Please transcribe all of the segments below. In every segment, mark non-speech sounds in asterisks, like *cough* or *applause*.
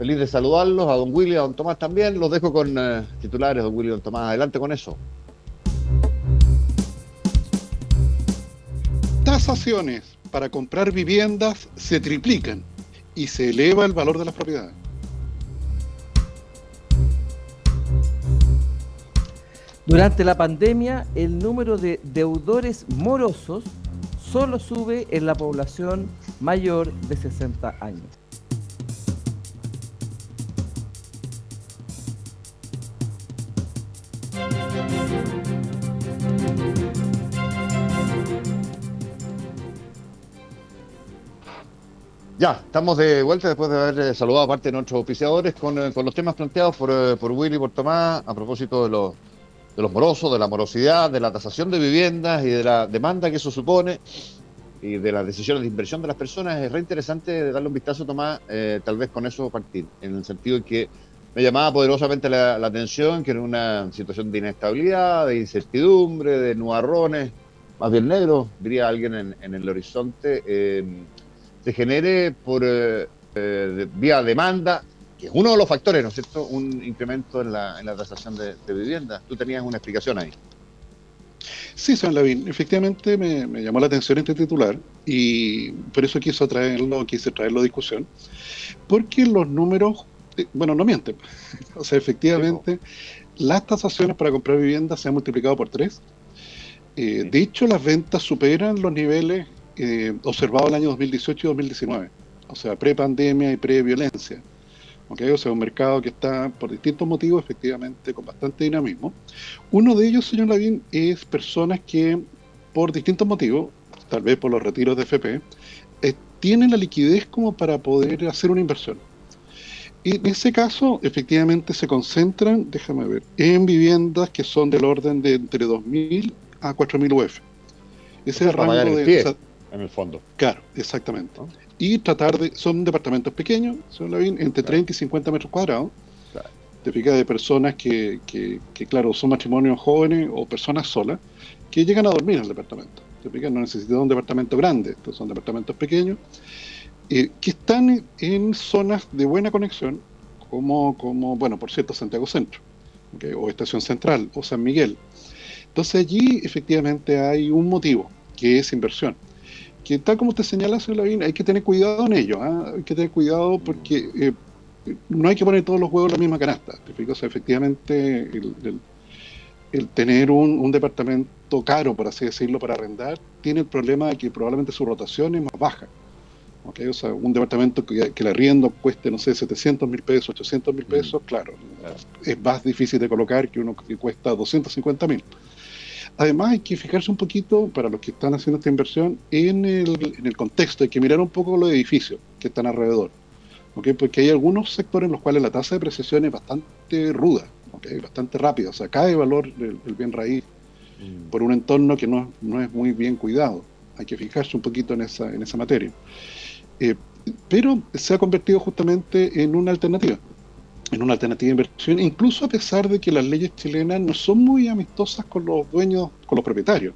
Feliz de saludarlos, a don Willy, a don Tomás también. Los dejo con eh, titulares, don Willy y don Tomás. Adelante con eso. Tasaciones para comprar viviendas se triplican y se eleva el valor de las propiedades. Durante la pandemia, el número de deudores morosos solo sube en la población mayor de 60 años. Ya, estamos de vuelta después de haber eh, saludado a parte de nuestros oficiadores con, eh, con los temas planteados por, eh, por Willy y por Tomás a propósito de los, morosos, de la morosidad, de la tasación de viviendas y de la demanda que eso supone y de las decisiones de inversión de las personas. Es re interesante darle un vistazo, Tomás, tal vez con eso partir, en el sentido de que me llamaba poderosamente la, atención que en una situación de inestabilidad, de incertidumbre, de nubarrones, más bien negros, diría alguien en, en el horizonte, se genere por eh, eh, vía demanda, que es uno de los factores, ¿no es cierto?, un incremento en la, en la tasación de, de viviendas. Tú tenías una explicación ahí. Sí, señor Lavín, efectivamente me, llamó la atención este titular y por eso quise traerlo, quise traerlo a discusión, porque los números, eh, bueno, no mienten. *laughs* o sea, efectivamente, las tasaciones para comprar viviendas se han multiplicado por tres. de hecho, las ventas superan los niveles eh, observado el año 2018 y 2019, o sea, pre-pandemia y pre-violencia. ¿okay? O sea, un mercado que está, por distintos motivos, efectivamente, con bastante dinamismo. Uno de ellos, señor Lavín, es personas que, por distintos motivos, tal vez por los retiros de FP, eh, tienen la liquidez como para poder hacer una inversión. Y en ese caso, efectivamente, se concentran, déjame ver, en viviendas que son del orden de entre 2.000 a 4.000 UF. Ese es el rango de en el fondo. Claro, exactamente. Y tratar de, son departamentos pequeños, son entre 30 y 50 metros cuadrados. Te fijas de personas que, que, claro, son matrimonios jóvenes o personas solas, que llegan a dormir en el departamento. Te fijas, no necesitan un departamento grande, estos son departamentos pequeños, eh, que están en zonas de buena conexión, como, como bueno, por cierto, Santiago Centro, o Estación Central, o San Miguel. Entonces allí efectivamente hay un motivo, que es inversión que tal como te señala, señor Lavín, hay que tener cuidado en ello, ¿ah? hay que tener cuidado porque eh, no hay que poner todos los huevos en la misma canasta. ¿te efectivamente, el, tener un, departamento caro, por así decirlo, para arrendar, tiene el problema de que probablemente su rotación es más baja. ¿okay? O sea, un departamento que, que el arriendo cueste, no sé, 700 mil pesos, 800 mil pesos, claro, es más difícil de colocar que uno que cuesta 250 mil. Además hay que fijarse un poquito, para los que están haciendo esta inversión, en el, en el contexto, hay que mirar un poco los edificios que están alrededor. ¿okay? Porque hay algunos sectores en los cuales la tasa de depreciación es bastante ruda, ¿okay? bastante rápida, o sea, cae el valor del, bien raíz mm. por un entorno que no, no, es muy bien cuidado. Hay que fijarse un poquito en esa, en esa materia. Eh, pero se ha convertido justamente en una alternativa en una alternativa de inversión, incluso a pesar de que las leyes chilenas no son muy amistosas con los dueños, con los propietarios.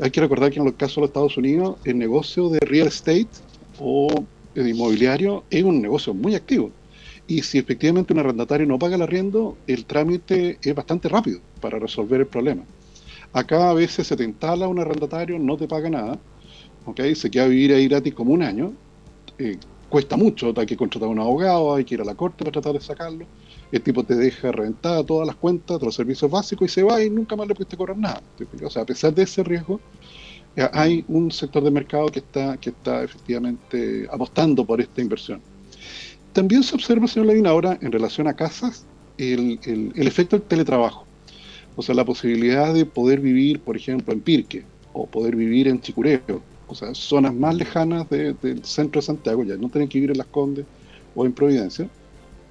Hay que recordar que en el caso de los Estados Unidos, el negocio de real estate o el inmobiliario es un negocio muy activo. Y si efectivamente un arrendatario no paga el arriendo, el trámite es bastante rápido para resolver el problema. Acá a veces se te instala un arrendatario, no te paga nada, ¿okay? se queda a vivir ahí gratis como un año, eh, cuesta mucho, hay que contratar a un abogado, hay que ir a la corte para tratar de sacarlo, el tipo te deja reventada todas las cuentas de los servicios básicos y se va y nunca más le pudiste cobrar nada. O sea, a pesar de ese riesgo, eh, hay un sector de mercado que está, que está efectivamente apostando por esta inversión. También se observa, señor Levin, ahora en relación a casas, el, el, efecto del teletrabajo. O sea, la posibilidad de poder vivir, por ejemplo, en Pirque o poder vivir en Chicureo, o sea, zonas más lejanas del centro de Santiago, ya no tienen que vivir en Las Condes o en Providencia,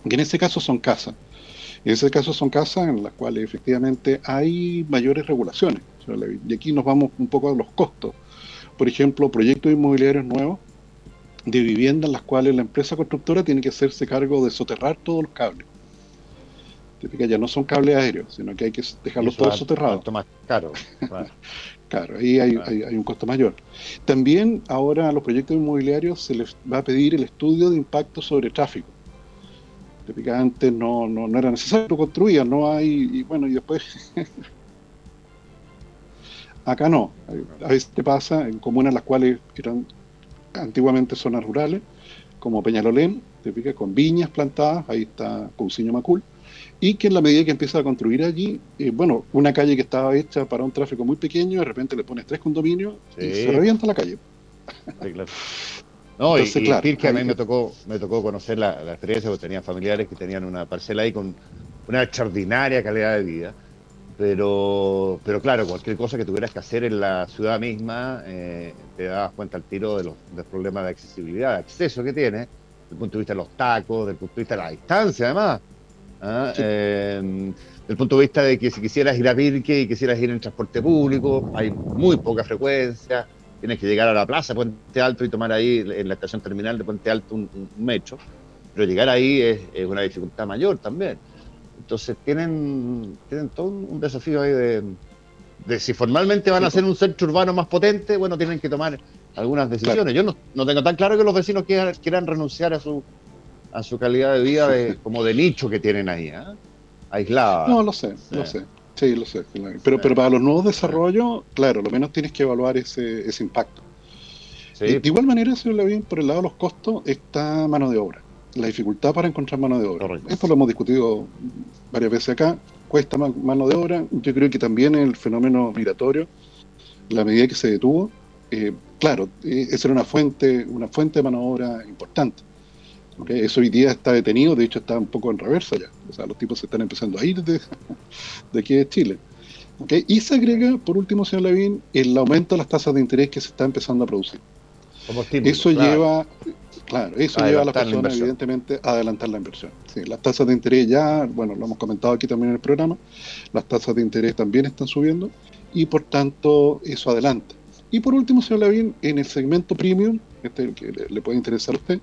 que en ese caso son casas. En ese caso son casas en las cuales efectivamente hay mayores regulaciones. Y aquí nos vamos un poco a los costos. Por ejemplo, proyectos inmobiliarios nuevos de viviendas en las cuales la empresa constructora tiene que hacerse cargo de soterrar todos los cables. Ya no son cables aéreos, sino que hay que dejarlos todos soterrados. más caro. *laughs* claro, ahí hay, hay, un costo mayor. También ahora a los proyectos inmobiliarios se les va a pedir el estudio de impacto sobre tráfico antes no, no, no era necesario construir, no hay, y bueno, y después *laughs* acá no. A veces te pasa en comunas las cuales eran antiguamente zonas rurales, como Peñalolén, te pica con viñas plantadas, ahí está Cousiño Macul, y que en la medida que empieza a construir allí, eh, bueno, una calle que estaba hecha para un tráfico muy pequeño, de repente le pones tres condominios y se revienta la calle. *laughs* No, y, claro, que a mí me tocó, me tocó conocer la, experiencia, porque tenía familiares que tenían una parcela ahí con una extraordinaria calidad de vida. Pero, pero claro, cualquier cosa que tuvieras que hacer en la ciudad misma, eh, te dabas cuenta al tiro de los, del problema de accesibilidad, de acceso que tiene, desde el punto de vista de los tacos, desde el punto de vista de la distancia además. ¿Ah? Eh, desde el punto de vista de que si quisieras ir a Pirque y quisieras ir en transporte público, hay muy poca frecuencia tienes que llegar a la plaza Puente Alto y tomar ahí en la estación terminal de Puente Alto un, metro, pero llegar ahí es, una dificultad mayor también. Entonces tienen, tienen todo un desafío ahí de, si formalmente van a ser un centro urbano más potente, bueno, tienen que tomar algunas decisiones. Yo no, no, tengo tan claro que los vecinos quieran, quieran renunciar a su a su calidad de vida de, como de nicho que tienen ahí, ¿eh? aislada. No, lo sé, lo sé. Sí, lo sé. Pero, pero para los nuevos desarrollos, claro, lo menos tienes que evaluar ese, ese impacto. De, igual manera, señor Levin, por el lado de los costos está mano de obra. La dificultad para encontrar mano de obra. Esto lo hemos discutido varias veces acá. Cuesta mano de obra. Yo creo que también el fenómeno migratorio, la medida que se detuvo, eh, claro, eh, esa era una fuente, una fuente de mano de obra importante. Eso hoy día está detenido, de hecho está un poco en reversa ya. O sea, los tipos se están empezando a ir de, *laughs* aquí de Chile. Y se agrega, por último, señor Lavín, el aumento de las tasas de interés que se está empezando a producir. eso lleva, claro, eso lleva a las personas, evidentemente, a adelantar la inversión. Sí, las tasas de interés ya, bueno, lo hemos comentado aquí también en el programa, las tasas de interés también están subiendo y por tanto eso adelanta. Y por último, señor Lavín, en el segmento premium, este que le, puede interesar a usted,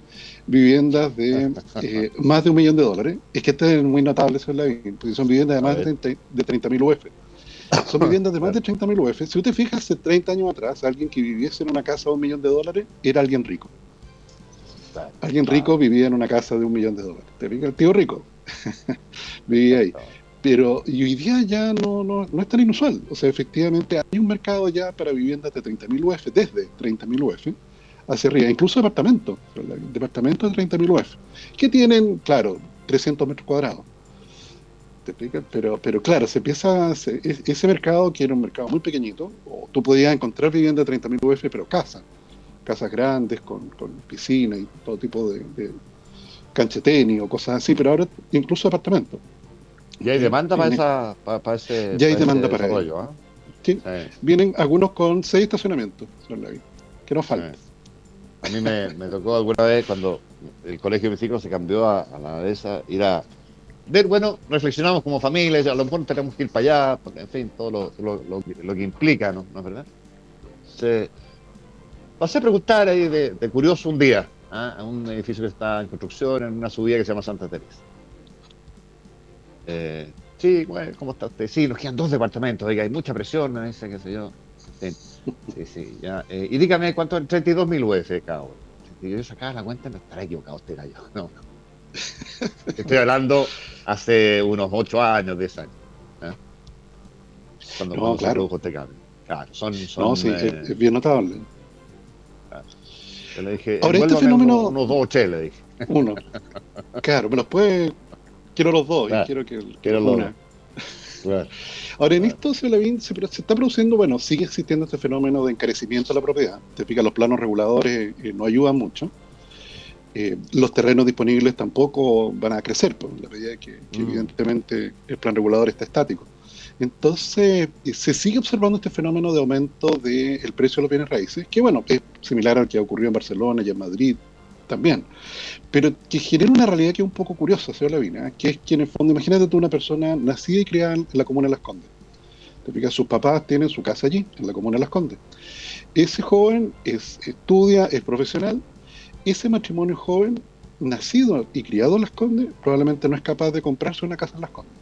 viviendas de *laughs* eh, más de un millón de dólares. Es que este es muy notable, señor Lavín, porque son viviendas de más de 30 mil UF. Son *laughs* viviendas de más de 30 mil UF. Si usted fija, hace 30 años atrás, alguien que viviese en una casa de un millón de dólares era alguien rico. Alguien rico vivía en una casa de un millón de dólares. ¿Te fijas? El tío rico *laughs* vivía ahí. Pero y hoy día ya no, no, no, es tan inusual. O sea, efectivamente hay un mercado ya para viviendas de 30.000 UF, desde 30.000 UF hacia arriba, incluso departamentos, departamentos de 30.000 UF, que tienen, claro, 300 metros cuadrados. ¿Te Pero, pero claro, se empieza, ese mercado que era un mercado muy pequeñito, o tú podías encontrar viviendas de 30.000 UF, pero casas, casas grandes con, con piscina y todo tipo de, de o cosas así, pero ahora incluso departamentos. ¿Y hay demanda para, esa, para, ese Ya hay demanda para ello. ¿ah? Vienen algunos con seis estacionamientos, que no faltan. A mí me, tocó alguna vez cuando el colegio de mis hijos se cambió a, la de esa, ir a ver, bueno, reflexionamos como familia, a lo mejor tenemos que ir para allá, porque en fin, todo lo, que implica, ¿no? ¿No es verdad? Se, pasé a preguntar ahí de, curioso un día, ¿ah? a un edificio que está en construcción, en una subida que se llama Santa Teresa. Eh, sí, bueno, ¿cómo está usted? Sí, nos quedan dos departamentos, oiga, hay mucha presión, me dice, qué sé yo. Sí, sí, ya. Eh, y dígame cuánto, 32 mil UF cada uno. Si yo sacaba la cuenta, no estará equivocado este gallo. *laughs* No, no. Estoy hablando hace unos 8 años, 10 años. ¿eh? Cuando no, claro. este cambio. Claro, son, son no, sí, eh, es bien notable. Le dije, Ahora, este fenómeno. Unos, dos che, le dije. Uno. *laughs* Claro, me los puede. Quiero los dos y quiero que. Quiero los dos. Ahora, en esto se, se, está produciendo, bueno, sigue existiendo este fenómeno de encarecimiento de la propiedad. Te fijas, los planos reguladores eh, no ayudan mucho. Eh, los terrenos disponibles tampoco van a crecer, por pues, la medida que, que mm. evidentemente el plan regulador está estático. Entonces, eh, se sigue observando este fenómeno de aumento del precio de los bienes raíces, que bueno, es similar al que ha ocurrido en Barcelona y en Madrid también, pero que genera una realidad que es un poco curiosa, señor Lavina, que es que en el fondo, imagínate tú una persona nacida y criada en la comuna de Las Condes. Te sus papás tienen su casa allí, en la comuna de Las Condes. Ese joven es, estudia, es profesional, ese matrimonio joven, nacido y criado en Las Condes, probablemente no es capaz de comprarse una casa en Las Condes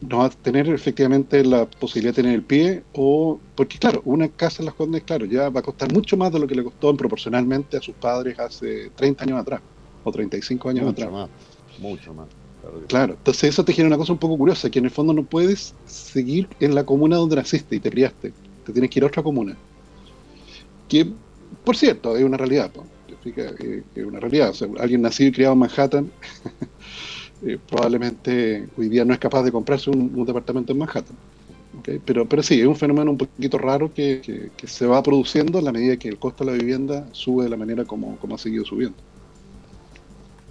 no va a tener efectivamente la posibilidad de tener el pie, o porque claro, una casa en las Condes, claro, ya va a costar mucho más de lo que le costó proporcionalmente a sus padres hace 30 años atrás, o 35 años mucho atrás. Más, mucho más. Claro, entonces eso te genera una cosa un poco curiosa, que en el fondo no puedes seguir en la comuna donde naciste y te criaste, te tienes que ir a otra comuna. Que, por cierto, es una realidad, eh, es una realidad. O sea, alguien nacido y criado en Manhattan *laughs* Eh, probablemente hoy día no es capaz de comprarse un, departamento en Manhattan. Pero, pero sí, es un fenómeno un poquito raro que, se va produciendo a la medida que el costo de la vivienda sube de la manera como, como ha seguido subiendo.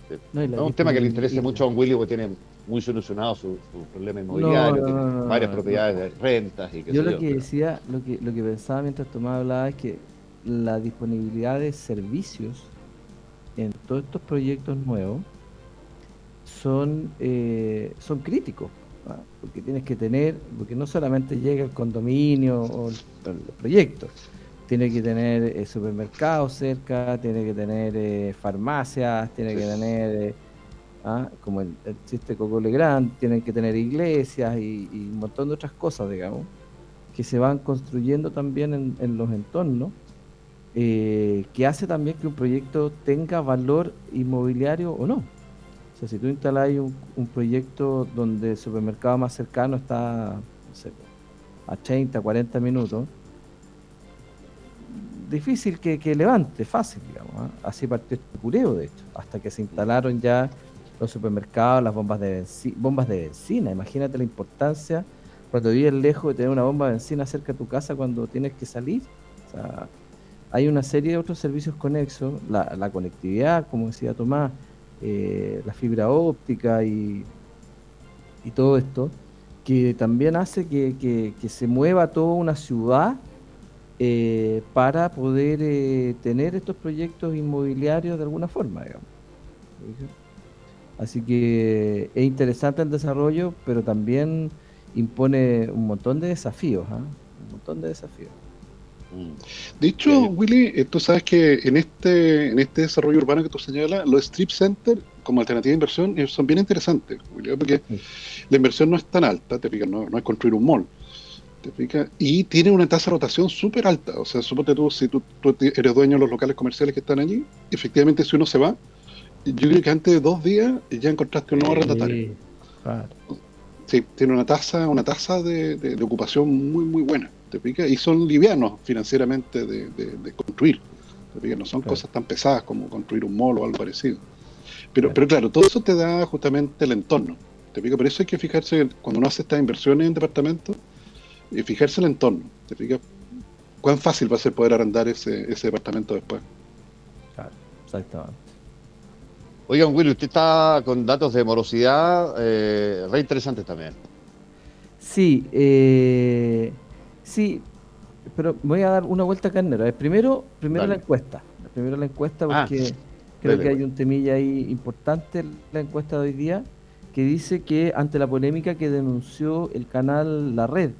es un tema que le interesa mucho a un Willy porque tiene muy solucionado su, problema inmobiliario, tiene varias propiedades de rentas y que Yo lo que decía, lo que, lo que pensaba mientras Tomás hablaba es que la disponibilidad de servicios en todos estos proyectos nuevos son, eh, son críticos, porque tienes que tener, porque no solamente llega el condominio o el, proyecto, tiene que tener eh, supermercados cerca, tiene que tener eh, farmacias, tiene que tener, ¿ah? como el, chiste Coco Legrand, tienen que tener iglesias y, un montón de otras cosas, digamos, que se van construyendo también en, en los entornos. que hace también que un proyecto tenga valor inmobiliario o no sea, si tú instalas un, proyecto donde el supermercado más cercano está a 30, 40 minutos, difícil que, levante, fácil, digamos. ¿ah? Así partió este cureo, de hecho, hasta que se instalaron ya los supermercados, las bombas de, bombas de benzina. Imagínate la importancia cuando vives lejos de tener una bomba de benzina cerca de tu casa cuando tienes que salir. Hay una serie de otros servicios conexos, la, la conectividad, como decía Tomás, eh, la fibra óptica y, y, todo esto, que también hace que, se mueva toda una ciudad eh, para poder eh, tener estos proyectos inmobiliarios de alguna forma, digamos. Así que es interesante el desarrollo, pero también impone un montón de desafíos, ¿ah? un montón de desafíos. De hecho, Willy, eh, tú sabes que en este, en este desarrollo urbano que tú señalas, los strip centers como alternativa de inversión eh, son bien interesantes, Willy, porque la inversión no es tan alta, te fijas, no, es construir un mall, te fijas, y tiene una tasa de rotación súper alta. O sea, suponte tú, si tú, eres dueño de los locales comerciales que están allí, efectivamente, si uno se va, yo creo que antes de dos días ya encontraste un nuevo arrendatario. Sí, tiene una tasa, una tasa de ocupación muy, muy buena. Y son livianos financieramente de, construir. No son cosas tan pesadas como construir un mall o algo parecido. Pero, pero claro, todo eso te da justamente el entorno. ¿te Por eso hay que fijarse, cuando uno hace estas inversiones en departamentos, y fijarse el entorno. ¿Te fijas? ¿Cuán fácil va a ser poder arrendar ese, ese departamento después? Claro, exactamente. Oigan, Willy, usted está con datos de morosidad eh, re interesantes también. Sí, eh, Sí, pero voy a dar una vuelta carnera. Primero, primero la encuesta. Primero la encuesta ah, porque creo que hay un temilla ahí importante la encuesta de hoy día que dice que ante la polémica que denunció el canal La Red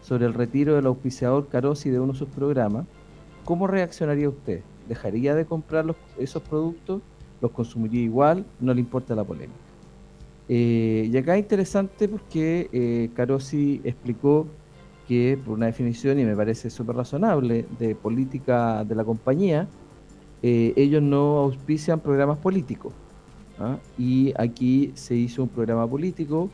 sobre el retiro del auspiciador Carosi de uno de sus programas, ¿cómo reaccionaría usted? ¿Dejaría de comprar esos productos? ¿Los consumiría igual? ¿No le importa la polémica? Eh, y acá es interesante porque eh, Carosi explicó que por una definición, y me parece súper razonable, de política de la compañía, eh, ellos no auspician programas políticos. ¿ah? Y aquí se hizo un programa político,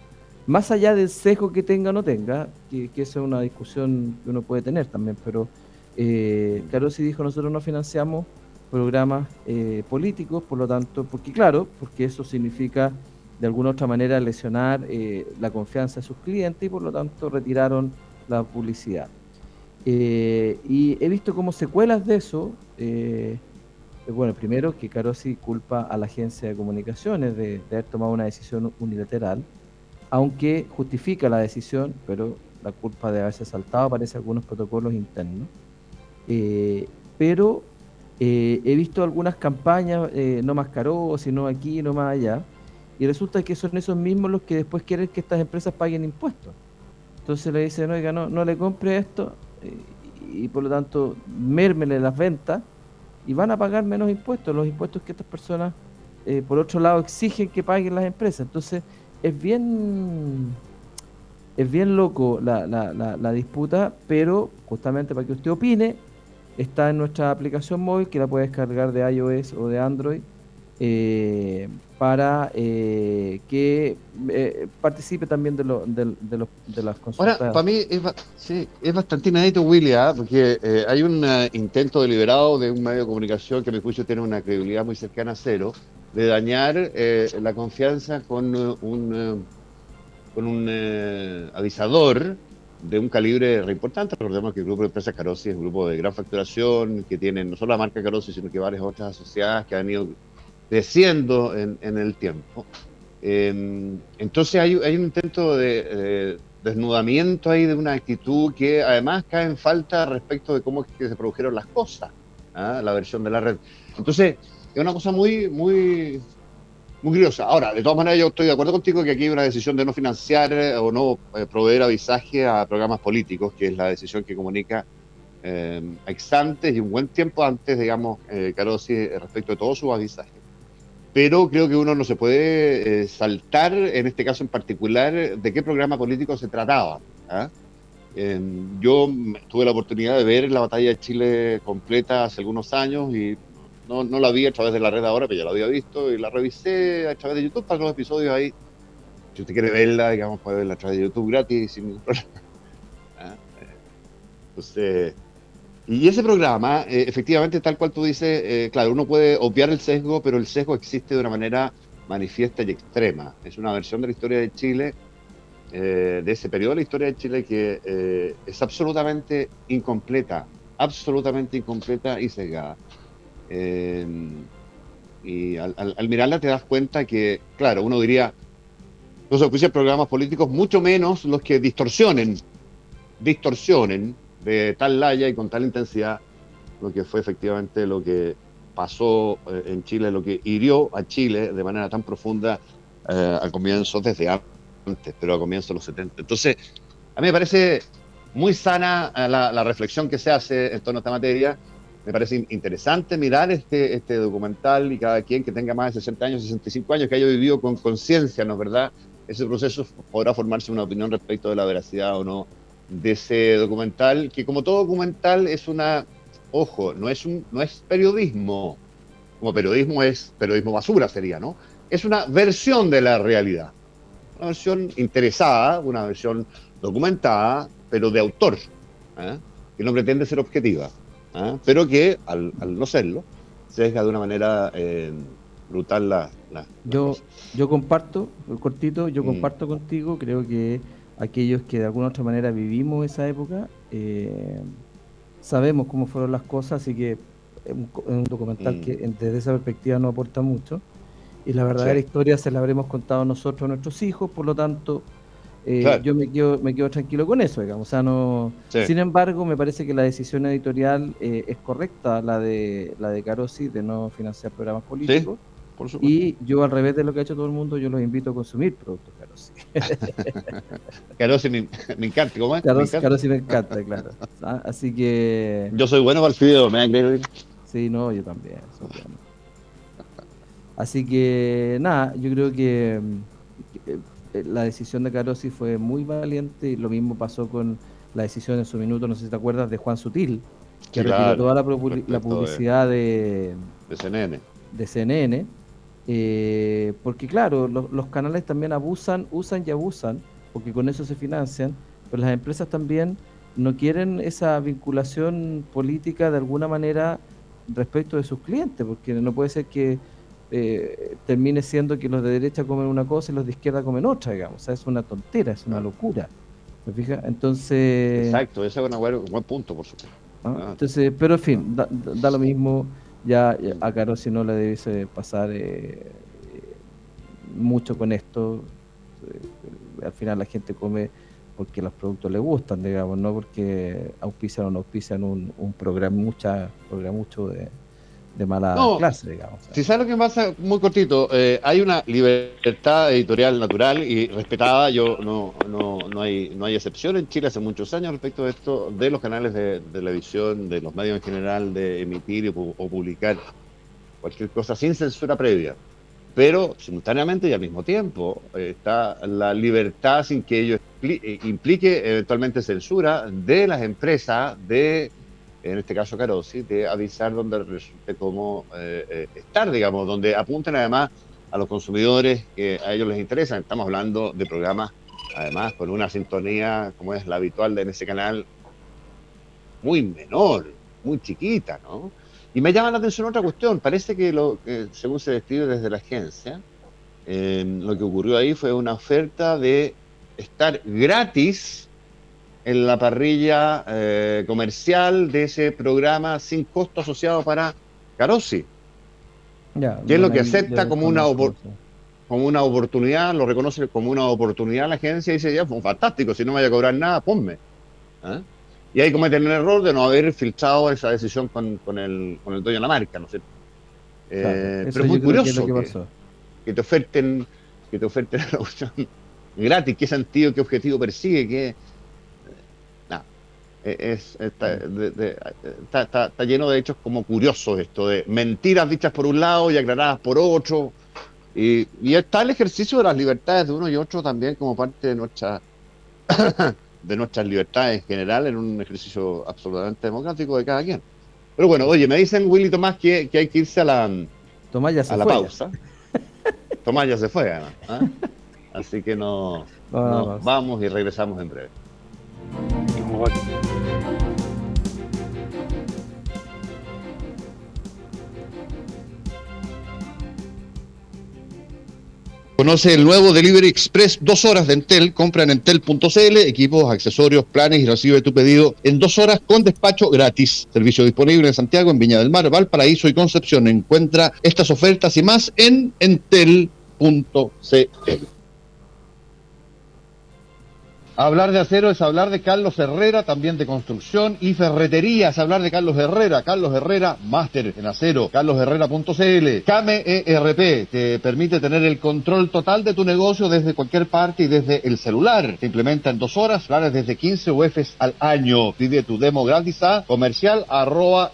más allá del sesgo que tenga o no tenga, que, que eso es una discusión que uno puede tener también, pero Eh, Carosi dijo, nosotros no financiamos programas eh, políticos, por lo tanto, porque claro, porque eso significa de alguna otra manera lesionar eh, la confianza de sus clientes y por lo tanto retiraron la publicidad. Eh, y he visto como secuelas de eso, bueno, primero que Carosi culpa a la agencia de comunicaciones de, haber tomado una decisión unilateral, aunque justifica la decisión, pero la culpa de haberse saltado parece algunos protocolos internos. pero eh, he visto algunas campañas, eh, no más caro, sino aquí, no más allá, y resulta que son esos mismos los que después quieren que estas empresas paguen impuestos. Entonces le dicen, oiga, no, no le compre esto, eh, y, por lo tanto, mérmele las ventas, y van a pagar menos impuestos, los impuestos que estas personas, por otro lado, exigen que paguen las empresas. Entonces, es bien es bien loco la, la, la disputa, pero justamente para que usted opine, está en nuestra aplicación móvil que la puedes descargar de iOS o de Android eh, para eh, que eh, participe también de, lo, de, de, las consultas. Ahora, para mí es, sí, es bastante inédito, Willy, ¿ah? porque hay un intento deliberado de un medio de comunicación que a mi juicio tiene una credibilidad muy cercana a cero, de dañar la confianza con un, con un avisador de un calibre re importante. Recordemos que el grupo de empresas Carosi es un grupo de gran facturación, que tiene no solo la marca Carosi, sino que varias otras asociadas que han ido creciendo en, el tiempo. Em, entonces hay, un intento de, desnudamiento ahí de una actitud que además cae en falta respecto de cómo es que se produjeron las cosas, ¿ah? la versión de la red. Entonces, es una cosa muy, muy, muy curiosa. Ahora, de todas maneras, yo estoy de acuerdo contigo que aquí hay una decisión de no financiar eh, o no eh, proveer avisaje a programas políticos, que es la decisión que comunica eh, ex antes y un buen tiempo antes, digamos, eh, Carosi, respecto de todos sus avisajes. Pero creo que uno no se puede saltar, en este caso en particular, de qué programa político se trataba. ¿ah? yo tuve la oportunidad de ver la batalla de Chile completa hace algunos años y no, no la vi a través de la red ahora, pero ya la había visto y la revisé a través de YouTube para los episodios ahí. Si usted quiere verla, digamos, puede verla a través de YouTube gratis sin ningún problema. *laughs* Ah, eh, entonces, y ese programa, eh, efectivamente, tal cual tú dices, eh, claro, uno puede obviar el sesgo, pero el sesgo existe de una manera manifiesta y extrema. Es una versión de la historia de Chile, de ese periodo de la historia de Chile que es absolutamente incompleta, absolutamente incompleta y sesgada. Eh, y al, mirarla te das cuenta que, claro, uno diría, no se ofician programas políticos, mucho menos los que distorsionen, distorsionen de tal laya y con tal intensidad lo que fue efectivamente lo que pasó eh, en Chile, lo que hirió a Chile de manera tan profunda eh, al comienzo, desde antes, pero a comienzos de los 70. Entonces, a mí me parece muy sana la, la reflexión que se hace en torno a esta materia me parece interesante mirar este, este documental y cada quien que tenga más de 60 años, 65 años, que haya vivido con conciencia, ¿no es verdad? Ese proceso podrá formarse una opinión respecto de la veracidad o no de ese documental, que como todo documental es una, ojo, no es, un, no es periodismo, como periodismo es periodismo basura sería, ¿no? Es una versión de la realidad, una versión interesada, una versión documentada, pero de autor, ¿eh? que no pretende ser objetiva. ¿ah? pero que al, no serlo, sesga de una manera eh, brutal la, yo, yo comparto, el cortito, yo mm. comparto contigo, creo que aquellos que de alguna otra manera vivimos esa época, eh, sabemos cómo fueron las cosas, así que es un, documental mm. que desde esa perspectiva no aporta mucho. Y la verdadera historia se la habremos contado nosotros a nuestros hijos, por lo tanto, eh, yo me quedo, me quedo tranquilo con eso, digamos. O sea, no... Sin embargo, me parece que la decisión editorial eh, es correcta, la de la de Carosi, de no financiar programas políticos. Y yo, al revés de lo que ha hecho todo el mundo, yo los invito a consumir productos Carosi. *laughs* Carosi me, encanta, ¿cómo es? Carosi me encanta, claro. Ah, así que... Yo soy bueno para el fideo, me han Sí, no, yo también. Así que, nada, yo creo que eh, la decisión de Carosi fue muy valiente y lo mismo pasó con la decisión en su minuto, no sé si te acuerdas, de Juan Sutil, que retiró toda la, publicidad de, de, CNN. De CNN eh, porque claro, los canales también abusan, usan y abusan, porque con eso se financian, pero las empresas también no quieren esa vinculación política de alguna manera respecto de sus clientes, porque no puede ser que eh, termine siendo que los de derecha comen una cosa y los de izquierda comen otra, digamos. O sea, es una tontera, es una locura. ¿Me fijas? Entonces. Exacto, ese es un buen, punto, por supuesto. ¿Ah? Ah. Entonces, pero en fin, da, lo mismo. Ya, a Caro si no le debe pasar eh, mucho con esto. Eh, al final la gente come porque los productos le gustan, digamos, no porque auspician o no auspician un, un programa, mucha, programa mucho de, de mala clase, digamos. Si sabes lo que pasa, muy cortito, eh, hay una libertad editorial natural y respetada, yo no, no, no, hay, no hay excepción en Chile hace muchos años respecto a esto, de los canales de, televisión, de los medios en general, de emitir o, publicar cualquier cosa sin censura previa. Pero simultáneamente y al mismo tiempo eh, está la libertad sin que ello eh, implique eventualmente censura de las empresas, de en este caso Carosi, de avisar donde resulte cómo eh, eh, estar, digamos, donde apunten además a los consumidores que a ellos les interesa. Estamos hablando de programas, además, con una sintonía, como es la habitual en ese canal, muy menor, muy chiquita, ¿no? Y me llama la atención otra cuestión. Parece que, lo, según se describe desde la agencia, eh, lo que ocurrió ahí fue una oferta de estar gratis en la parrilla eh, comercial de ese programa sin costo asociado para Carosi. que es lo que acepta como una, como una oportunidad, lo reconoce como una oportunidad la agencia y dice, ya, fue fantástico, si no me vaya a cobrar nada, ponme. ¿ah? Y ahí cometen el error de no haber filtrado esa decisión con, con, el, con el dueño de la marca, ¿no sé. Eh, pero es muy curioso que, te oferten que te oferten *laughs* la opción gratis, qué sentido, qué objetivo persigue, qué es, está, está, lleno de hechos como curiosos esto de mentiras dichas por un lado y aclaradas por otro. Y, y está el ejercicio de las libertades de uno y otro también como parte de nuestra *coughs* de nuestras libertades en general en un ejercicio absolutamente democrático de cada quien. Pero bueno, oye, me dicen Willy Tomás que, que hay que irse a la, Tomás ya se a la pausa. *laughs* Tomás ya se fue, ¿ah? Así que no, vamos y regresamos en breve. Conoce el nuevo Delivery Express, dos horas de Entel. Compra en entel.cl, equipos, accesorios, planes y recibe tu pedido en dos horas con despacho gratis. Servicio disponible en Santiago, en Viña del Mar, Valparaíso y Concepción. Encuentra estas ofertas y más en entel.cl. Hablar de acero es hablar de Carlos Herrera, también de construcción y ferretería. Es hablar de Carlos Herrera. Carlos Herrera, máster en acero. carlosherrera.cl. Came ERP te permite tener el control total de tu negocio desde cualquier parte y desde el celular. Se implementa en dos horas, planes desde 15 UFs al año. Pide tu demo gratis a comercial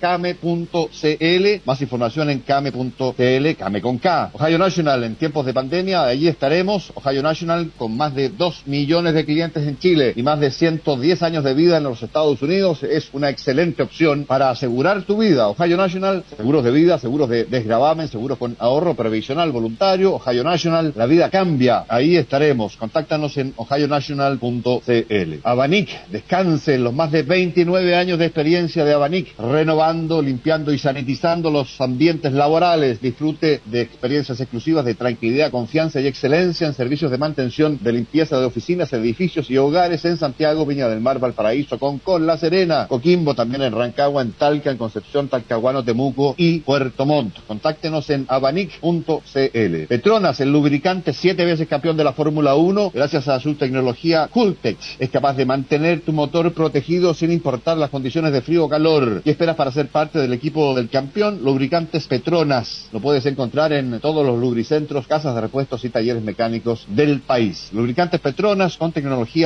came.cl. Más información en came.cl, came con K. Ohio National, en tiempos de pandemia, allí estaremos. Ohio National con más de 2 millones de clientes en Chile y más de 110 años de vida en los Estados Unidos es una excelente opción para asegurar tu vida. Ohio National, seguros de vida, seguros de desgravamen, seguros con ahorro previsional voluntario. Ohio National, la vida cambia. Ahí estaremos. Contáctanos en ohionational.cl. Abanic, descanse en los más de 29 años de experiencia de Abanic, renovando, limpiando y sanitizando los ambientes laborales. Disfrute de experiencias exclusivas de tranquilidad, confianza y excelencia en servicios de mantención, de limpieza de oficinas, edificios y hogares en Santiago, Viña del Mar, Valparaíso, Concón, La Serena, Coquimbo, también en Rancagua, en Talca, en Concepción, Talcahuano, Temuco y Puerto Montt. Contáctenos en abanic.cl. Petronas, el lubricante siete veces campeón de la Fórmula 1, gracias a su tecnología Cooltech, es capaz de mantener tu motor protegido sin importar las condiciones de frío o calor. ¿Qué esperas para ser parte del equipo del campeón? Lubricantes Petronas. Lo puedes encontrar en todos los lubricentros, casas de repuestos y talleres mecánicos del país. Lubricantes Petronas con tecnología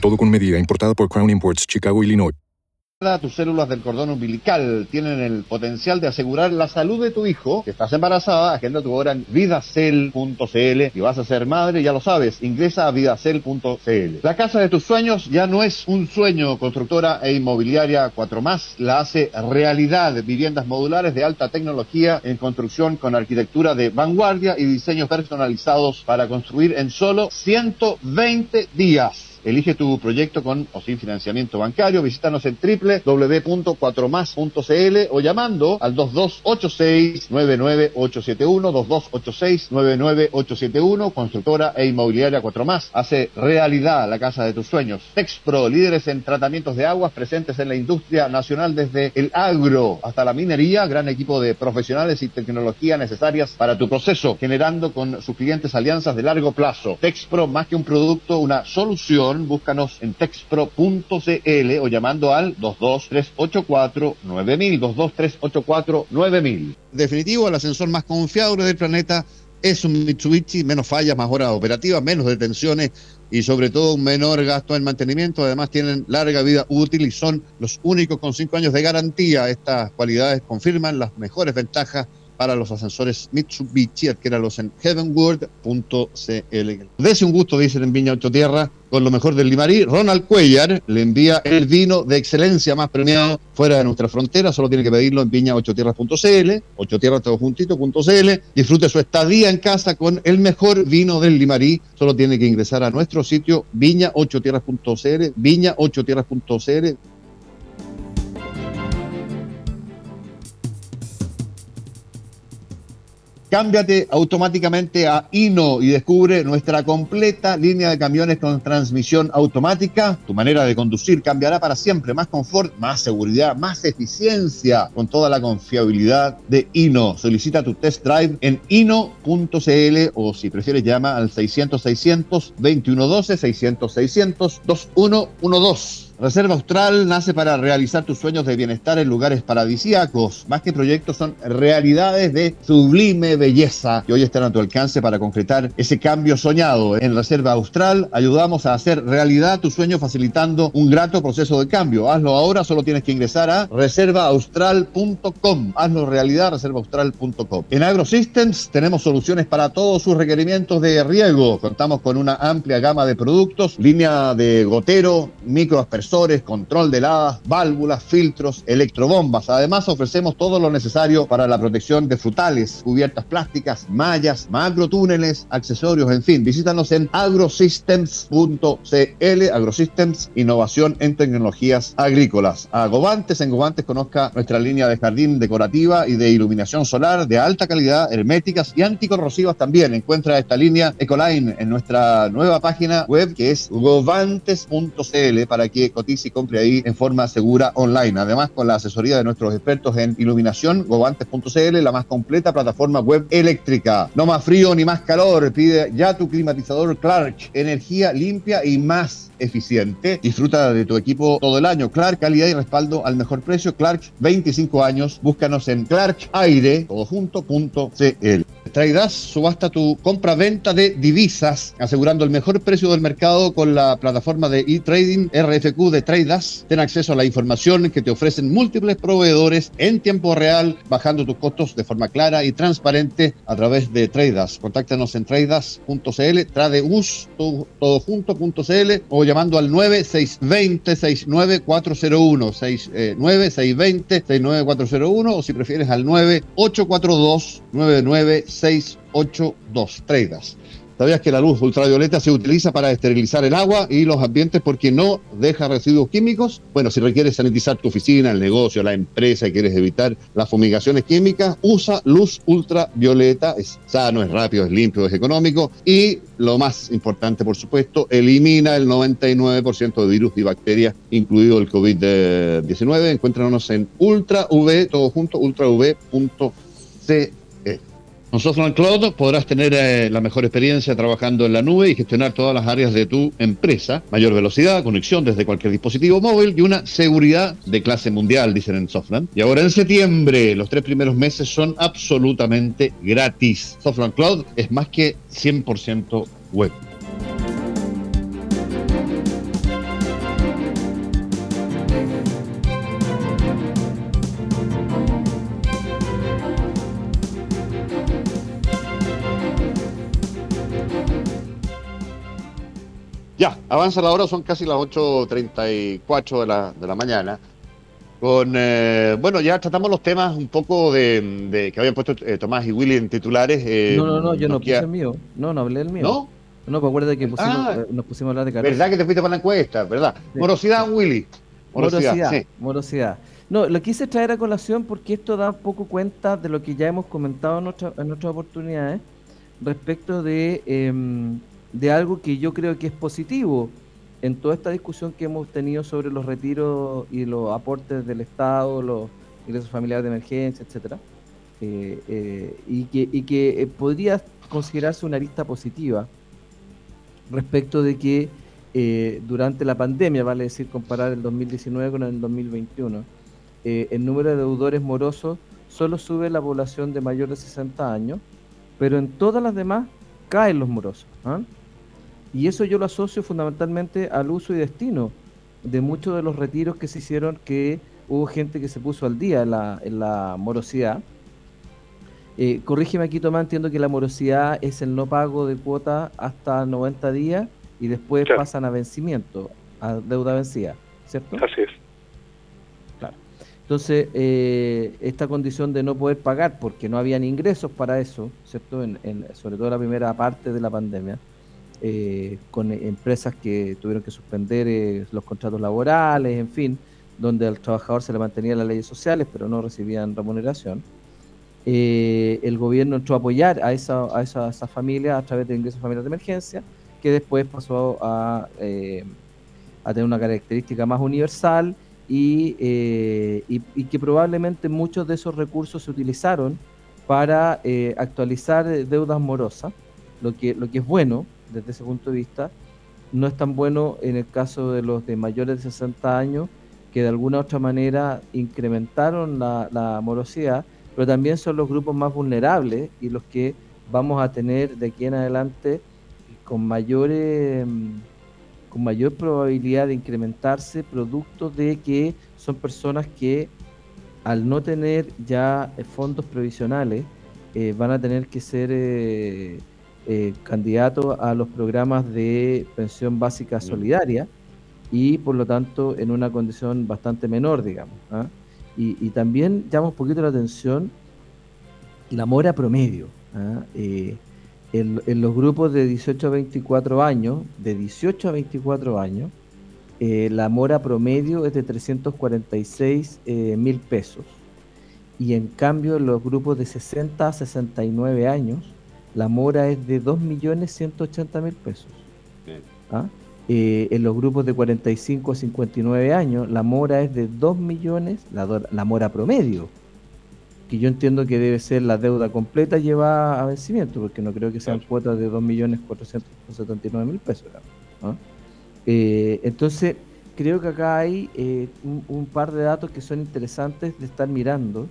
Todo con medida, importada por Crown Imports, Chicago, Illinois. tus células del cordón umbilical tienen el potencial de asegurar la salud de tu hijo. Si estás embarazada, agenda tu hora en vidacel.cl y vas a ser madre, ya lo sabes. Ingresa a vidacel.cl. La casa de tus sueños ya no es un sueño. Constructora e inmobiliaria 4 más la hace realidad. Viviendas modulares de alta tecnología en construcción con arquitectura de vanguardia y diseños personalizados para construir en solo 120 días. Elige tu proyecto con o sin financiamiento bancario. Visítanos en www.4más.cl o llamando al 2286-99871, 2286-99871, constructora e inmobiliaria 4 más. Hace realidad la casa de tus sueños. Texpro, líderes en tratamientos de aguas presentes en la industria nacional desde el agro hasta la minería, gran equipo de profesionales y tecnología necesarias para tu proceso, generando con sus clientes alianzas de largo plazo. Texpro, más que un producto, una solución búscanos en texpro.cl o llamando al 22384-9000, 22384-9000. Definitivo, el ascensor más confiable del planeta es un Mitsubishi, menos fallas, más horas operativas, menos detenciones y sobre todo un menor gasto en mantenimiento. Además tienen larga vida útil y son los únicos con cinco años de garantía. Estas cualidades confirman las mejores ventajas para los ascensores Mitsubishi, adquiéralos en heavenworld.cl. Dese un gusto, dicen en Viña Ocho Tierra, con lo mejor del Limarí. Ronald Cuellar le envía el vino de excelencia más premiado fuera de nuestra frontera. Solo tiene que pedirlo en viña8tierras.cl, 8 tierras todo juntito.cl. Disfrute su estadía en casa con el mejor vino del Limarí. Solo tiene que ingresar a nuestro sitio viña8tierras.cl, viña8tierras.cl Cámbiate automáticamente a Ino y descubre nuestra completa línea de camiones con transmisión automática. Tu manera de conducir cambiará para siempre. Más confort, más seguridad, más eficiencia con toda la confiabilidad de Ino. Solicita tu test drive en ino.cl o si prefieres llama al 600 600 2112 600 600 2112. Reserva Austral nace para realizar tus sueños de bienestar en lugares paradisíacos. Más que proyectos, son realidades de sublime belleza que hoy están a tu alcance para concretar ese cambio soñado. En Reserva Austral ayudamos a hacer realidad tu sueño facilitando un grato proceso de cambio. Hazlo ahora, solo tienes que ingresar a reservaaustral.com. Hazlo realidad, reservaaustral.com. En AgroSystems tenemos soluciones para todos sus requerimientos de riego. Contamos con una amplia gama de productos, línea de gotero, microaspersores control de heladas, válvulas, filtros, electrobombas. Además, ofrecemos todo lo necesario para la protección de frutales, cubiertas plásticas, mallas, macrotúneles, accesorios, en fin. Visítanos en agrosystems.cl, Agrosystems, innovación en tecnologías agrícolas. A Govantes, en Govantes conozca nuestra línea de jardín decorativa y de iluminación solar de alta calidad, herméticas y anticorrosivas también. Encuentra esta línea Ecoline en nuestra nueva página web que es govantes.cl para que y compre ahí en forma segura online. Además, con la asesoría de nuestros expertos en iluminación, gobantes.cl, la más completa plataforma web eléctrica. No más frío ni más calor. Pide ya tu climatizador Clark. Energía limpia y más eficiente. Disfruta de tu equipo todo el año. Clark, calidad y respaldo al mejor precio. Clark, 25 años. Búscanos en clarkaire, todo junto, punto CL. Traidas subasta tu compra-venta de divisas, asegurando el mejor precio del mercado con la plataforma de e-trading RFQ de Traidas. Ten acceso a la información que te ofrecen múltiples proveedores en tiempo real, bajando tus costos de forma clara y transparente a través de Traidas. Contáctanos en traidas.cl, tradeus, todo, todo o llamando al 9620-69401, 69620-69401 o si prefieres al 9842 99682 Traidas. ¿Sabías que la luz ultravioleta se utiliza para esterilizar el agua y los ambientes porque no deja residuos químicos? Bueno, si requieres sanitizar tu oficina, el negocio, la empresa y quieres evitar las fumigaciones químicas, usa luz ultravioleta. Es sano, es rápido, es limpio, es económico y lo más importante, por supuesto, elimina el 99% de virus y bacterias, incluido el COVID-19. Encuéntranos en ultrav, todo junto, ultrav.c con Software Cloud podrás tener eh, la mejor experiencia trabajando en la nube y gestionar todas las áreas de tu empresa. Mayor velocidad, conexión desde cualquier dispositivo móvil y una seguridad de clase mundial, dicen en Softland. Y ahora en septiembre, los tres primeros meses son absolutamente gratis. Softland Cloud es más que 100% web. Ya, avanza la hora, son casi las 8.34 de la, de la mañana. Con, eh, bueno, ya tratamos los temas un poco de, que habían puesto eh, Tomás y Willy en titulares. Eh, no, no, no, yo no puse el mío. No, no hablé el mío. ¿No? No, pues acuérdate que pusimos, ah. nos pusimos a hablar de carrera. ¿Verdad que te fuiste para la encuesta? ¿Verdad? Morosidad, Willy. Morosidad, morosidad, morosidad. No, lo quise traer a colación porque esto da un poco cuenta de lo que ya hemos comentado en, en otras oportunidades respecto de em, de algo que yo creo que es positivo en toda esta discusión que hemos tenido sobre los retiros y los aportes del Estado, los ingresos familiares de emergencia, etcétera, eh, eh, y que, y que eh, podría considerarse una vista positiva respecto de que durante la pandemia, vale decir, comparar el 2019 con el 2021, el número de deudores morosos solo sube la población de mayores de 60 años, pero en todas las demás caen los morosos. Y eso yo lo asocio fundamentalmente al uso y destino de muchos de los retiros que se hicieron, que hubo gente que se puso al día en la, en la morosidad. Eh, corrígeme aquí, Tomás, entiendo que la morosidad es el no pago de cuota hasta 90 días y después pasan a vencimiento, a deuda vencida, ¿cierto? Así es. Claro. Entonces, eh, esta condición de no poder pagar porque no habían ingresos para eso, ¿cierto? En, sobre todo la primera parte de la pandemia, eh, con empresas que tuvieron que suspender eh, los contratos laborales, en fin, donde al trabajador se le mantenían las leyes sociales, pero no recibían remuneración. Eh, el gobierno entró a apoyar a esa, a esa, familia a través de ingresos familiares de emergencia, que después pasó a, a tener una característica más universal y, y, que probablemente muchos de esos recursos se utilizaron para actualizar deudas morosas, lo que, lo que es bueno, desde ese punto de vista. No es tan bueno en el caso de los de mayores de 60 años, que de alguna u otra manera incrementaron la, morosidad, pero también son los grupos más vulnerables y los que vamos a tener de aquí en adelante con mayor, con mayor probabilidad de incrementarse, producto de que son personas que al no tener ya fondos provisionales, eh, van a tener que ser eh, eh, candidato a los programas de pensión básica solidaria y por lo tanto en una condición bastante menor, digamos. ¿ah? Y, también llama un poquito la atención la mora promedio. ¿ah? Eh, en, los grupos de 18 a 24 años, de 18 a 24 años, eh, la mora promedio es de 346 mil pesos. Y en cambio en los grupos de 60 a 69 años, la mora es de 2.180.000 pesos. ¿Ah? Eh, en los grupos de 45 a 59 años, la mora es de 2 millones, la, mora promedio, que yo entiendo que debe ser la deuda completa llevada a vencimiento, porque no creo que sean cuotas de 2.479.000 pesos. ¿ah? Eh, entonces, creo que acá hay eh, un, par de datos que son interesantes de estar mirando,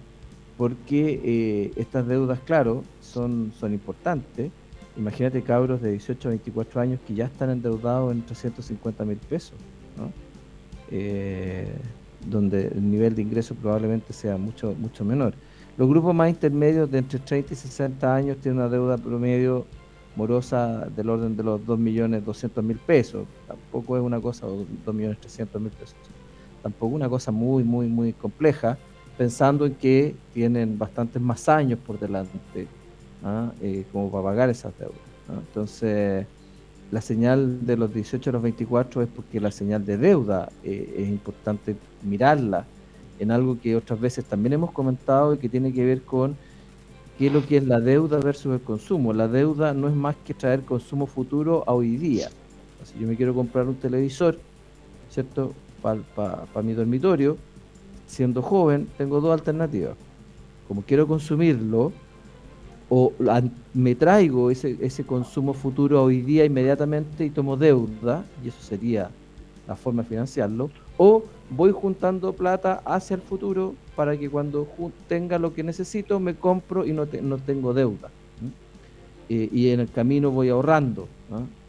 porque estas deudas, claro, son, son importantes. Imagínate cabros de 18 a 24 años que ya están endeudados en 350 mil pesos, eh, donde el nivel de ingreso probablemente sea mucho, mucho menor. Los grupos más intermedios de entre 30 y 60 años tienen una deuda promedio morosa del orden de los 2.200.000 pesos. Tampoco es una cosa, o 2.300.000 pesos. Tampoco una cosa muy, muy, muy compleja, pensando en que tienen bastantes más años por delante ¿ah? Eh, como para pagar esas deudas. Entonces, la señal de los 18 a los 24 es porque la señal de deuda eh, es importante mirarla en algo que otras veces también hemos comentado y que tiene que ver con qué es lo que es la deuda versus el consumo. La deuda no es más que traer consumo futuro a hoy día. Si yo me quiero comprar un televisor, ¿cierto? Para mi dormitorio, siendo joven, tengo dos alternativas. Como quiero consumirlo, o me traigo ese, ese consumo futuro hoy día inmediatamente y tomo deuda, y eso sería la forma de financiarlo, o voy juntando plata hacia el futuro para que cuando tenga lo que necesito me compro y no, no tengo deuda. Eh, y en el camino voy ahorrando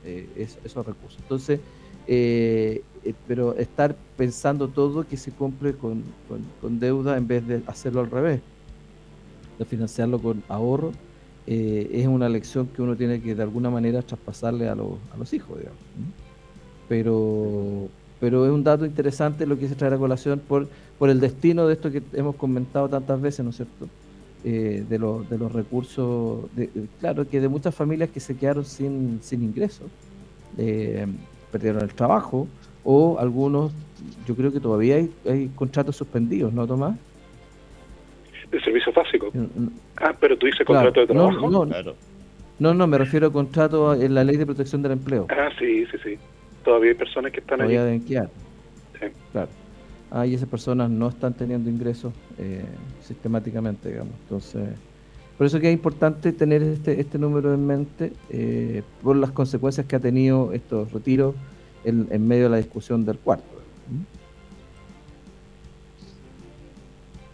eh, esos recursos. Entonces, eh, pero estar pensando todo que se compre con, con deuda en vez de hacerlo al revés, de financiarlo con ahorro eh, es una lección que uno tiene que de alguna manera traspasarle a, los, a los hijos, digamos. pero pero es un dato interesante lo que se trae a colación por, por el destino de esto que hemos comentado tantas veces, ¿no es cierto? Eh, de, los, de los recursos, de, claro, que de muchas familias que se quedaron sin, sin ingresos, eh, perdieron el trabajo, o algunos, yo creo que todavía hay, hay contratos suspendidos, ¿no, Tomás? De servicio básico. Ah, pero tú dices contrato de trabajo. No, no, no, no, me refiero a contrato en la ley de protección del empleo. Ah, sí, sí, sí todavía hay personas que están todavía deben quedar. Claro. Ah, y esas personas no están teniendo ingresos eh, sistemáticamente, digamos. Entonces, por eso que es importante tener este, este número en mente eh, por las consecuencias que ha tenido estos retiros en, medio de la discusión del cuarto. ¿Mm?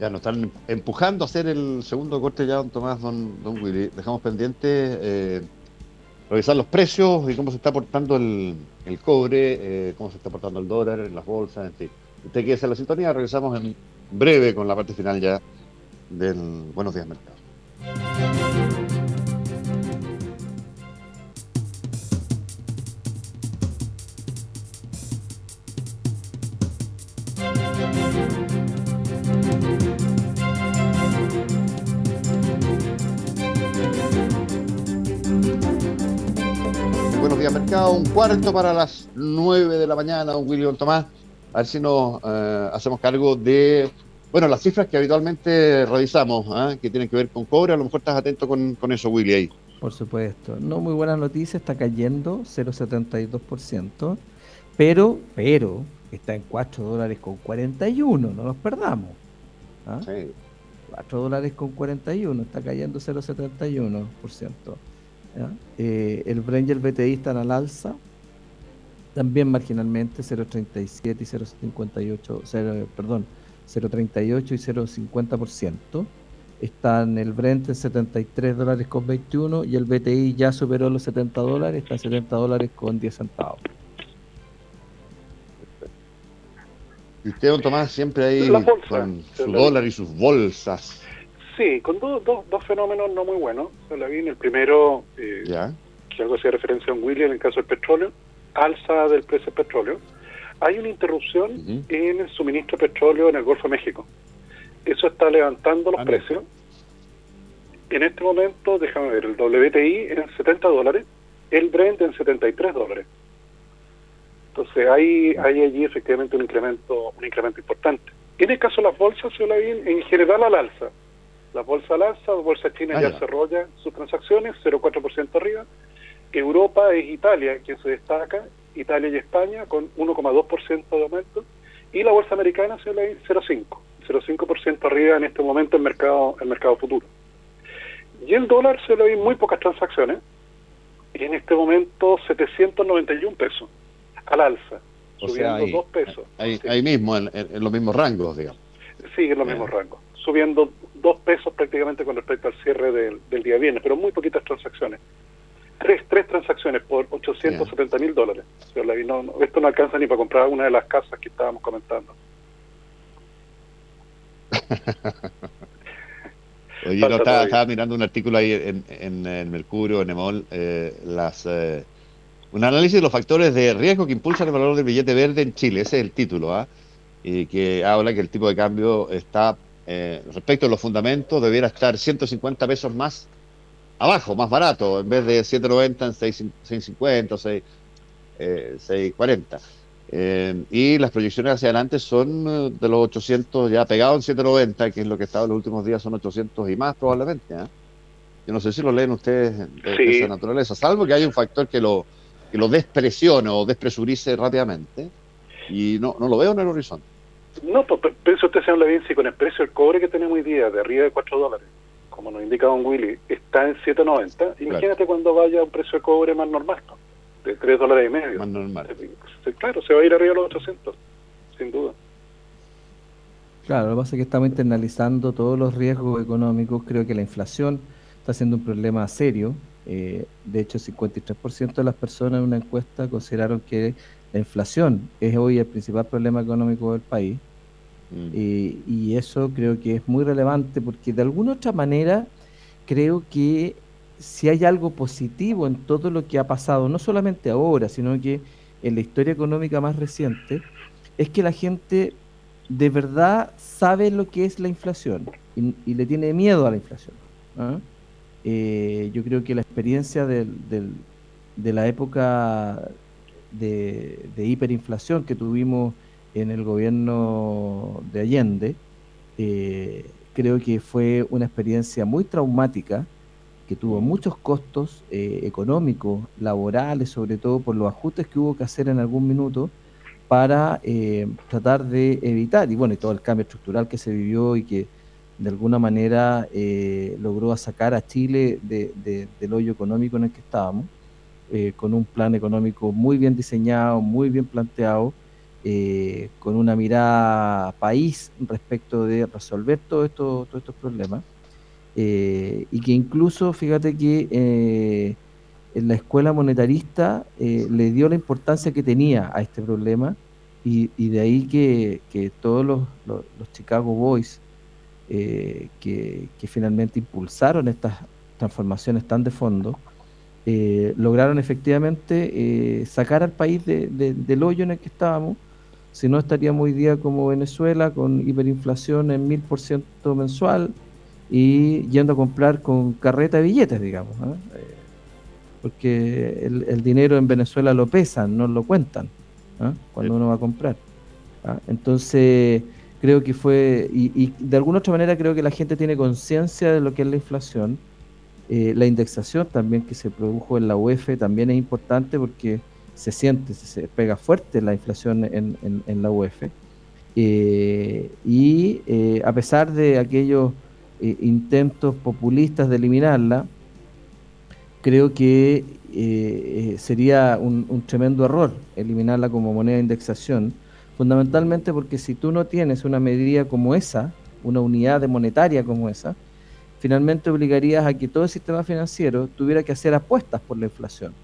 Ya nos están empujando a hacer el segundo corte ya, don Tomás, don, don Willy. Dejamos pendiente eh, revisar los precios y cómo se está portando el, el cobre, eh, cómo se está portando el dólar, las bolsas, en fin. Usted quiere hacer la sintonía, regresamos en breve con la parte final ya del Buenos Días Mercado. Mercado, un cuarto para las 9 de la mañana, don William Tomás. A ver si nos eh, hacemos cargo de, bueno, las cifras que habitualmente revisamos, ¿ah? que tienen que ver con cobre. A lo mejor estás atento con, con eso, Willy, ahí. Por supuesto. No muy buena noticia, está cayendo 0,72%, pero, pero, está en 4 dólares con 41, no nos perdamos. ¿ah? Sí. 4 dólares con 41, está cayendo 0,71%. Eh, el Brent y el BTI están al alza, también marginalmente 0,37 y 0,58, perdón, 0,38 y 0,50%. Están el Brent en 73 dólares con 21 y el BTI ya superó los 70 dólares, está en 70 dólares con 10 centavos. Y usted, don Tomás, siempre ahí con su dólar y sus bolsas. Sí, con dos fenómenos no muy buenos. La vi el primero, eh, que algo hacía referencia a un William en el caso del petróleo, alza del precio del petróleo. Hay una interrupción en el suministro de petróleo en el Golfo de México. Eso está levantando los ah, precios. En este momento, déjame ver, el WTI en 70 dólares, el Brent en 73 dólares. Entonces hay, hay allí efectivamente un incremento, un incremento importante. En el caso de las bolsas, se la vi en general al alza la bolsa al alza, la bolsa china ah, ya, desarrolla sus transacciones, 0,4% arriba. Europa es Italia quien se destaca, Italia y España con 1,2% de aumento. Y la bolsa americana se le 0,5%, 0,5% arriba en este momento en mercado, el mercado futuro. Y el dólar se le muy pocas transacciones, y en este momento 791 pesos al alza, subiendo 2 pesos. Ahí, mismo, en, los mismos rangos, digamos. Sí, en los mismos rangos, subiendo dos pesos prácticamente con respecto al cierre del, día viernes, pero muy poquitas transacciones. Tres, tres transacciones por 870 mil dólares. esto no alcanza ni para comprar una de las casas que estábamos comentando. *laughs* Oye, no, estaba, mirando un artículo ahí en, en, Mercurio, en Emol, eh, las, eh, un análisis de los factores de riesgo que impulsan el valor del billete verde en Chile. Ese es el título, ¿ah? Y que habla que el tipo de cambio está eh, respecto a los fundamentos, debiera estar 150 pesos más abajo, más barato, en vez de 790 en 650 o 640. Eh, y las proyecciones hacia adelante son eh, de los 800 ya pegados en 790, que es lo que estado en los últimos días, son 800 y más probablemente. Yo no sé si lo leen ustedes de, esa naturaleza, salvo que haya un factor que lo, que lo despresione o despresurice rápidamente. Y no, no lo veo en el horizonte. No, pues piensa usted, señor Levin, si con el precio del cobre que tenemos hoy día, de arriba de 4 dólares, como nos indica don Willy, está en 7.90, imagínate cuando vaya a un precio de cobre más normal, de 3 dólares y medio. Más normal. Claro, se va a ir arriba a los 800, sin duda. Claro, lo que pasa es que estamos internalizando todos los riesgos económicos. Creo que la inflación está siendo un problema serio. Eh, de hecho, 53% de las personas en una encuesta consideraron que la inflación es hoy el principal problema económico del país. Mm. y eso creo que es muy relevante porque de alguna otra manera creo que si hay algo positivo en todo lo que ha pasado, no solamente ahora, sino que en la historia económica más reciente, es que la gente de verdad sabe lo que es la inflación y, le tiene miedo a la inflación. ¿ah? Eh, yo creo que la experiencia de la época de, hiperinflación que tuvimos en el gobierno de Allende, eh, creo que fue una experiencia muy traumática, que tuvo muchos costos eh, económicos, laborales, sobre todo por los ajustes que hubo que hacer en algún minuto para eh, tratar de evitar, y bueno, y todo el cambio estructural que se vivió y que de alguna manera eh, logró sacar a Chile del hoyo económico en el que estábamos, con un plan económico muy bien diseñado, muy bien planteado, eh, con una mirada país respecto de resolver todos estos, problemas. Eh, y que incluso, fíjate que eh, en la escuela monetarista le dio la importancia que tenía a este problema y, de ahí que, todos los, Chicago Boys que, finalmente impulsaron estas transformaciones tan de fondo, lograron efectivamente sacar al país del hoyo en el que estábamos si no, estaríamos hoy día como Venezuela con hiperinflación en mil por ciento mensual y yendo a comprar con carreta de billetes, digamos. ¿eh? Eh, porque el, dinero en Venezuela lo pesan, no lo cuentan ¿eh? cuando uno va a comprar. ¿ah? Entonces, creo que fue, y, de alguna otra manera creo que la gente tiene conciencia de lo que es la inflación. La indexación también que se produjo en la UEF también es importante porque se siente, se pega fuerte la inflación en, la UEF. Eh, y eh, a pesar de aquellos eh, intentos populistas de eliminarla, creo que sería un, tremendo error eliminarla como moneda de indexación, fundamentalmente porque si tú no tienes una medida como esa, una unidad monetaria como esa, finalmente obligarías a que todo el sistema financiero tuviera que hacer apuestas por la inflación,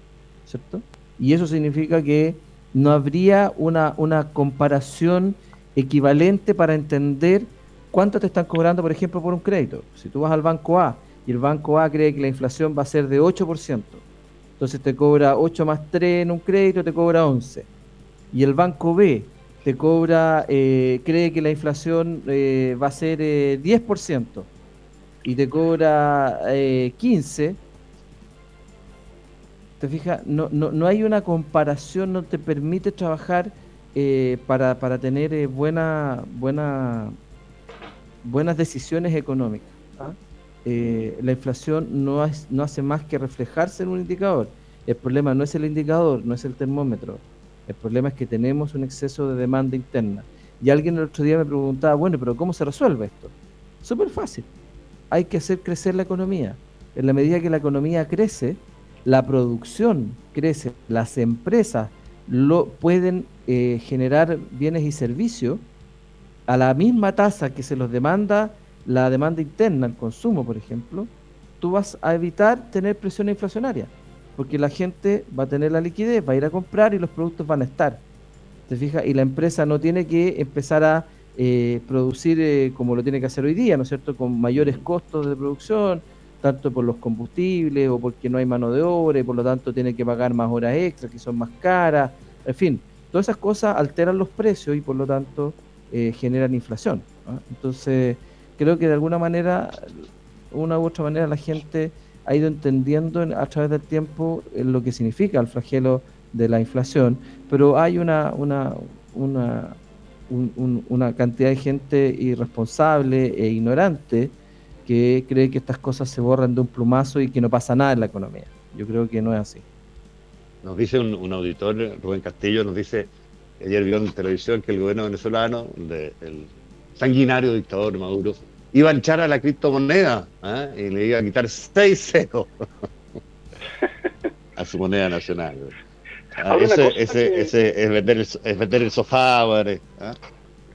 ¿cierto? y eso significa que no habría una, una comparación equivalente para entender cuánto te están cobrando, por ejemplo, por un crédito. Si tú vas al banco A y el banco A cree que la inflación va a ser de 8%, entonces te cobra 8 más 3 en un crédito, te cobra 11. Y el banco B te cobra, eh, cree que la inflación eh, va a ser 10% eh, y te cobra 15%, te fijas, no, no, no hay una comparación, no te permite trabajar eh, para, para, tener eh, buena, buena, buenas decisiones económicas. ¿ah? Eh, la inflación no, no hace más que reflejarse en un indicador. El problema no es el indicador, no es el termómetro. El problema es que tenemos un exceso de demanda interna. Y alguien el otro día me preguntaba, bueno, pero ¿cómo se resuelve esto? Súper fácil. Hay que hacer crecer la economía. En la medida que la economía crece, la producción crece, las empresas lo, pueden eh, generar bienes y servicios a la misma tasa que se los demanda la demanda interna, el consumo, por ejemplo, tú vas a evitar tener presión inflacionaria, porque la gente va a tener la liquidez, va a ir a comprar y los productos van a estar. ¿Te fijas? Y la empresa no tiene que empezar a eh, producir eh, como lo tiene que hacer hoy día, ¿no es cierto?, con mayores costos de producción, tanto por los combustibles o porque no hay mano de obra y por lo tanto tiene que pagar más horas extras que son más caras, en fin, todas esas cosas alteran los precios y por lo tanto eh, generan inflación. Entonces, creo que de alguna manera, una u otra manera, la gente ha ido entendiendo a través del tiempo eh, lo que significa el flagelo de la inflación, pero hay una, una, una, una cantidad de gente irresponsable e ignorante que cree que estas cosas se borran de un plumazo y que no pasa nada en la economía. Yo creo que no es así. Nos dice un, auditor, Rubén Castillo, nos dice, ayer vio en televisión que el gobierno venezolano, el sanguinario dictador Maduro, iba a echar a la criptomoneda ¿eh? y le iba a quitar 6-0 *laughs* a su moneda nacional. Ah, ese, ese, es, vender el, es vender el sofá, ¿eh?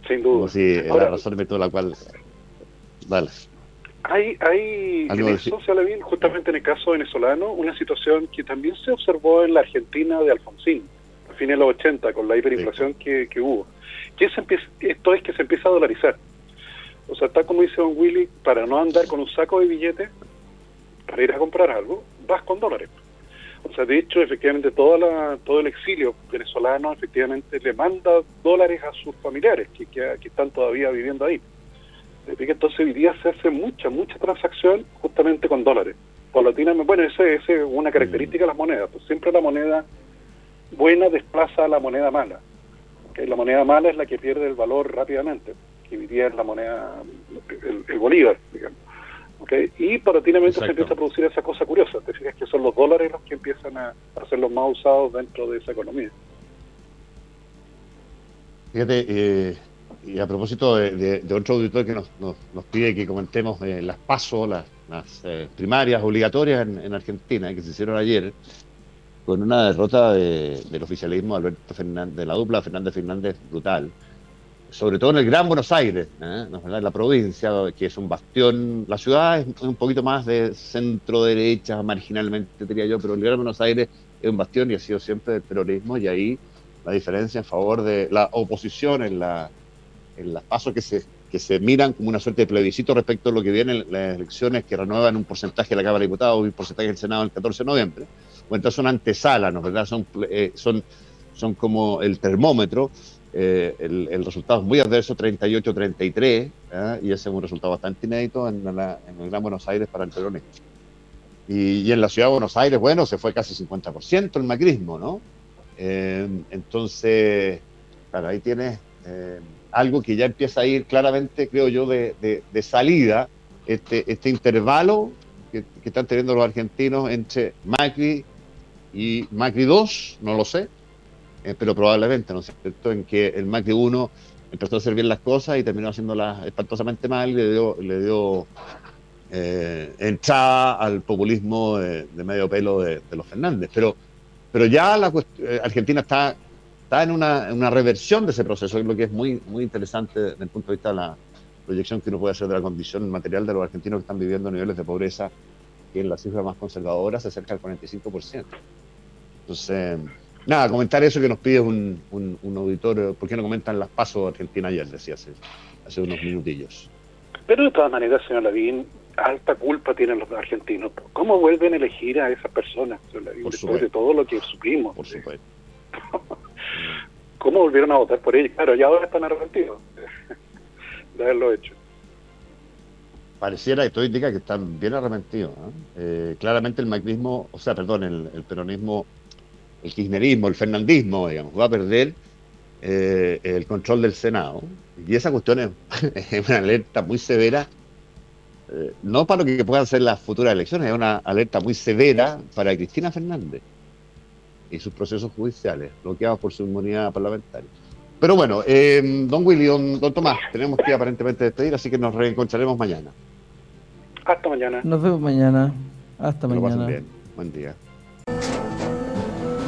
Sin duda. Como si la razón de toda la cual. Dale. Hay, hay en eso, justamente en el caso venezolano, una situación que también se observó en la Argentina de Alfonsín, a fines de los 80, con la hiperinflación que, hubo. Que esto es que se empieza a dolarizar. O sea, tal como dice Don Willy, para no andar con un saco de billetes, para ir a comprar algo, vas con dólares. O sea, de hecho, efectivamente, toda la, todo el exilio venezolano efectivamente le manda dólares a sus familiares que, están todavía viviendo ahí. Entonces hoy día se hace mucha, mucha transacción justamente con dólares. Paulatinamente, bueno, esa es una característica de las monedas. Pues siempre la moneda buena desplaza a la moneda mala. La moneda mala es la que pierde el valor rápidamente, que hoy día es la moneda, el bolívar, digamos. Y paulatinamente se empieza a producir esa cosa curiosa. Te fijas que son los dólares los que empiezan a, ser los más usados dentro de esa economía. Fíjate, eh, y a propósito de, otro auditor que nos, nos, pide que comentemos eh, las pasos, las, eh, primarias obligatorias en, Argentina, que se hicieron ayer, con una derrota del oficialismo Alberto Fernández, de la dupla Fernández Fernández brutal sobre todo en el Gran Buenos Aires, ¿eh? la provincia, que es un bastión, la ciudad es un poquito más de centro derecha, marginalmente diría yo, pero el Gran Buenos Aires es un bastión y ha sido siempre del terrorismo y ahí la diferencia en favor de la oposición en, la, en las pasos que se, que se miran como una suerte de plebiscito respecto a lo que vienen las elecciones que renuevan un porcentaje de la Cámara de Diputados y un porcentaje del Senado el 14 de noviembre. Bueno, entonces son antesalas, ¿no? Son, eh, son, son como el termómetro eh, el, resultado es muy adverso, 38-33, ¿eh? y ese es un resultado bastante inédito en, el Gran Buenos Aires para el peronismo. Y, en la ciudad de Buenos Aires, bueno, se fue casi 50% el macrismo, ¿no? Eh, entonces, claro, ahí tienes algo que ya empieza a ir claramente, creo yo, de, salida, este, este intervalo que, que, están teniendo los argentinos entre Macri y Macri 2, no lo sé, eh, pero probablemente, ¿no es cierto?, en que el Macri 1 empezó a hacer bien las cosas y terminó haciénlas espantosamente mal y le dio, le dio eh, entrada al populismo de, medio pelo de, los Fernández. Pero, pero ya eh, Argentina está, está en una, una, reversión de ese proceso, lo que es muy, muy interesante desde el punto de vista de la proyección que uno puede hacer de la condición material de los argentinos que están viviendo niveles de pobreza que en la cifra más conservadora se acerca al 45%. Entonces, Nada, comentar eso que nos pide un, un, auditor, ¿por qué no comentan las pasos Argentina ayer? Decía hace, hace unos minutillos. Pero de todas maneras, señor Lavín, alta culpa tienen los argentinos. ¿Cómo vuelven a elegir a esas personas, señor Lavín, después de todo lo que supimos? Por supuesto. *laughs* ¿Cómo volvieron a votar por ellos? Claro, ya ahora están arrepentidos de haberlo hecho. Pareciera, esto indica que están bien arrepentidos. Eh, claramente el macrismo, o sea, perdón, el peronismo el kirchnerismo, el fernandismo, digamos, va a perder eh, el control del Senado. Y esa cuestión *laughs* es, una alerta muy severa, eh, no para lo que puedan ser las futuras elecciones, es una alerta muy severa para Cristina Fernández y sus procesos judiciales, bloqueados por su inmunidad parlamentaria. Pero bueno, eh, don Willy, don, Tomás, tenemos que aparentemente despedir, así que nos reencontraremos mañana. Hasta mañana. Nos vemos mañana. Hasta mañana. Bien. Buen día.